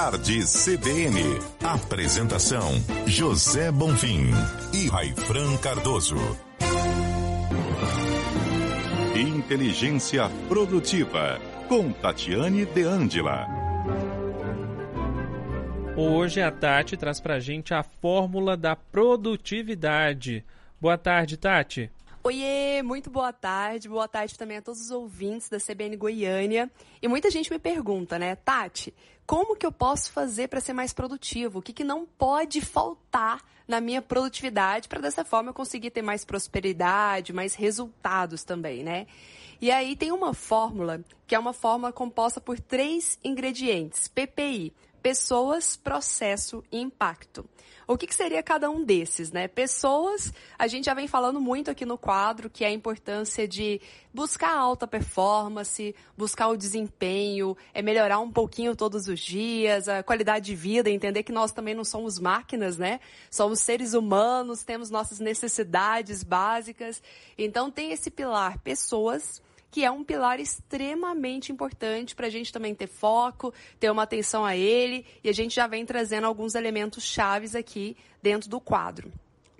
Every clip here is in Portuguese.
Tarde CBN. Apresentação: José Bonfim e Raifran Cardoso. Inteligência Produtiva, com Tatiane De Angela. Hoje a Tati traz pra gente a fórmula da produtividade. Boa tarde, Tati. Oiê, muito boa tarde. Boa tarde também a todos os ouvintes da CBN Goiânia. E muita gente me pergunta, né, Tati, como que eu posso fazer para ser mais produtivo? O que, que não pode faltar na minha produtividade para dessa forma eu conseguir ter mais prosperidade, mais resultados também, né? E aí tem uma fórmula que é uma fórmula composta por três ingredientes: PPI, pessoas, processo e impacto. O que, que, seria cada um desses, né? Pessoas, a gente já vem falando muito aqui no quadro, que é a importância de buscar alta performance, buscar o desempenho, é melhorar um pouquinho todos os dias, a qualidade de vida, entender que nós também não somos máquinas, né? Somos seres humanos, temos nossas necessidades básicas. Então tem esse pilar, pessoas, que é um pilar extremamente importante para a gente também ter foco, ter uma atenção a ele, e a gente já vem trazendo alguns elementos chaves aqui dentro do quadro.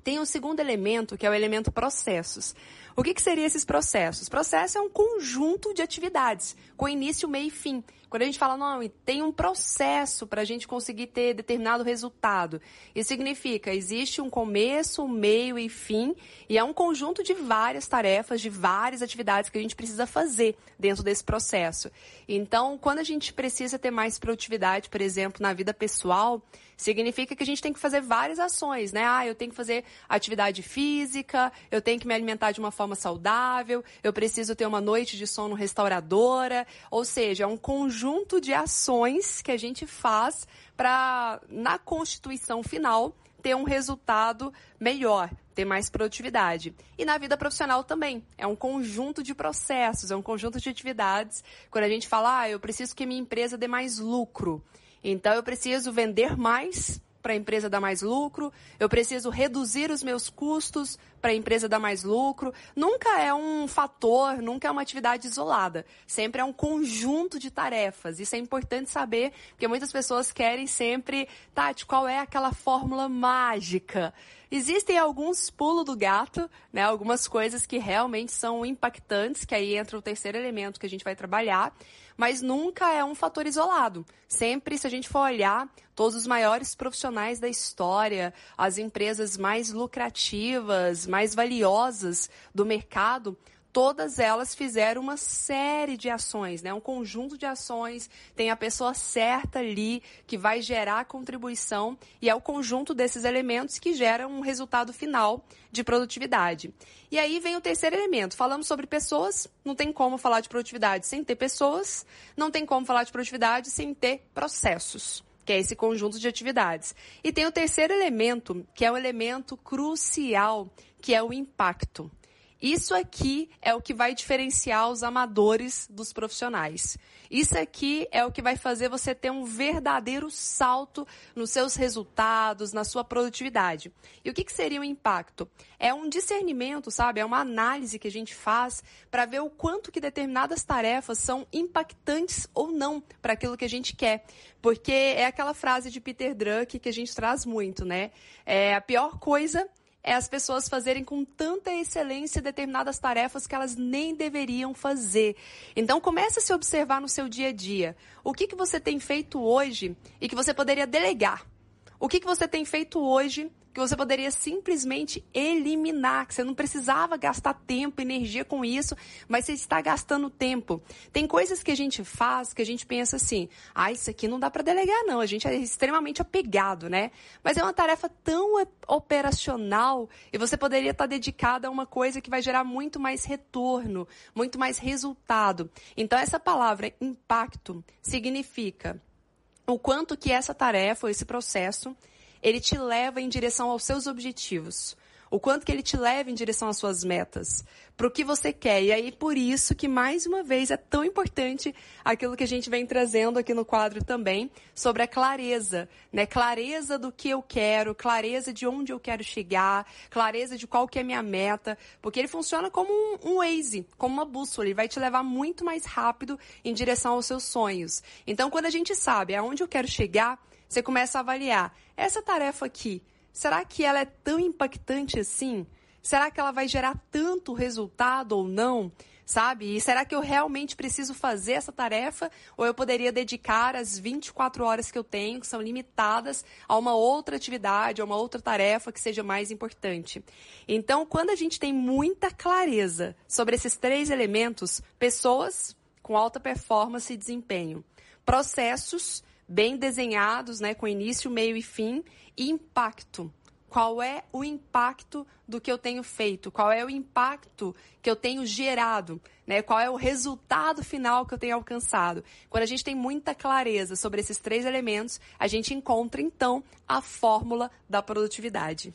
Tem um segundo elemento, que é o elemento processos. O que, que seriam esses processos? Processo é um conjunto de atividades, com início, meio e fim. Quando a gente fala, não, tem um processo para a gente conseguir ter determinado resultado. Isso significa, existe um começo, meio e fim, e é um conjunto de várias tarefas, de várias atividades que a gente precisa fazer dentro desse processo. Então, quando a gente precisa ter mais produtividade, por exemplo, na vida pessoal, significa que a gente tem que fazer várias ações, né? Ah, eu tenho que fazer atividade física, eu tenho que me alimentar de uma forma saudável, eu preciso ter uma noite de sono restauradora, ou seja, é um conjunto de ações que a gente faz para, na constituição final, ter um resultado melhor, ter mais produtividade. E na vida profissional também. É um conjunto de processos, é um conjunto de atividades. Quando a gente fala, ah, eu preciso que minha empresa dê mais lucro. Então eu preciso vender mais para a empresa dar mais lucro, eu preciso reduzir os meus custos para a empresa dar mais lucro. Nunca é um fator, nunca é uma atividade isolada. Sempre é um conjunto de tarefas. Isso é importante saber, porque muitas pessoas querem sempre, Tati, qual é aquela fórmula mágica? Existem alguns pulos do gato, né? Algumas coisas que realmente são impactantes, que aí entra o terceiro elemento que a gente vai trabalhar, mas nunca é um fator isolado. Sempre, se a gente for olhar, todos os maiores profissionais da história, as empresas mais lucrativas, mais valiosas do mercado, todas elas fizeram uma série de ações, né? Um conjunto de ações, tem a pessoa certa ali que vai gerar contribuição e é o conjunto desses elementos que gera um resultado final de produtividade. E aí vem o terceiro elemento. Falamos sobre pessoas, não tem como falar de produtividade sem ter pessoas, não tem como falar de produtividade sem ter processos que é esse conjunto de atividades. E tem o terceiro elemento, que é um elemento crucial, que é o impacto. Isso aqui é o que vai diferenciar os amadores dos profissionais. Isso aqui é o que vai fazer você ter um verdadeiro salto nos seus resultados, na sua produtividade. E o que, que seria o impacto? É um discernimento, sabe? É uma análise que a gente faz para ver o quanto que determinadas tarefas são impactantes ou não para aquilo que a gente quer. Porque é aquela frase de Peter Drucker que a gente traz muito, né? É a pior coisa é as pessoas fazerem com tanta excelência determinadas tarefas que elas nem deveriam fazer. Então comece a se observar no seu dia a dia. O que, que você tem feito hoje e que você poderia delegar? O que, que você tem feito hoje que você poderia simplesmente eliminar, que você não precisava gastar tempo, energia com isso, mas você está gastando tempo. Tem coisas que a gente faz que a gente pensa assim: ah, isso aqui não dá para delegar, não. A gente é extremamente apegado, né? Mas é uma tarefa tão operacional e você poderia estar dedicada a uma coisa que vai gerar muito mais retorno, muito mais resultado. Então, essa palavra impacto significa o quanto que essa tarefa, esse processo, ele te leva em direção aos seus objetivos. o quanto que ele te leva em direção às suas metas, para o que você quer. E aí, por isso que, mais uma vez, é tão importante aquilo que a gente vem trazendo aqui no quadro também, sobre a clareza, né? Clareza do que eu quero, clareza de onde eu quero chegar, clareza de qual que é a minha meta, porque ele funciona como um, um Waze, como uma bússola, ele vai te levar muito mais rápido em direção aos seus sonhos. Então, quando a gente sabe aonde eu quero chegar, você começa a avaliar, essa tarefa aqui, será que ela é tão impactante assim? Será que ela vai gerar tanto resultado ou não? Sabe? E será que eu realmente preciso fazer essa tarefa ou eu poderia dedicar as 24 horas que eu tenho, que são limitadas, a uma outra atividade, a uma outra tarefa que seja mais importante? Então, quando a gente tem muita clareza sobre esses três elementos, pessoas com alta performance e desempenho, processos bem desenhados, né, com início, meio e fim, e impacto. Qual é o impacto do que eu tenho feito? Qual é o impacto que eu tenho gerado? Né? Qual é o resultado final que eu tenho alcançado? Quando a gente tem muita clareza sobre esses três elementos, a gente encontra então a fórmula da produtividade.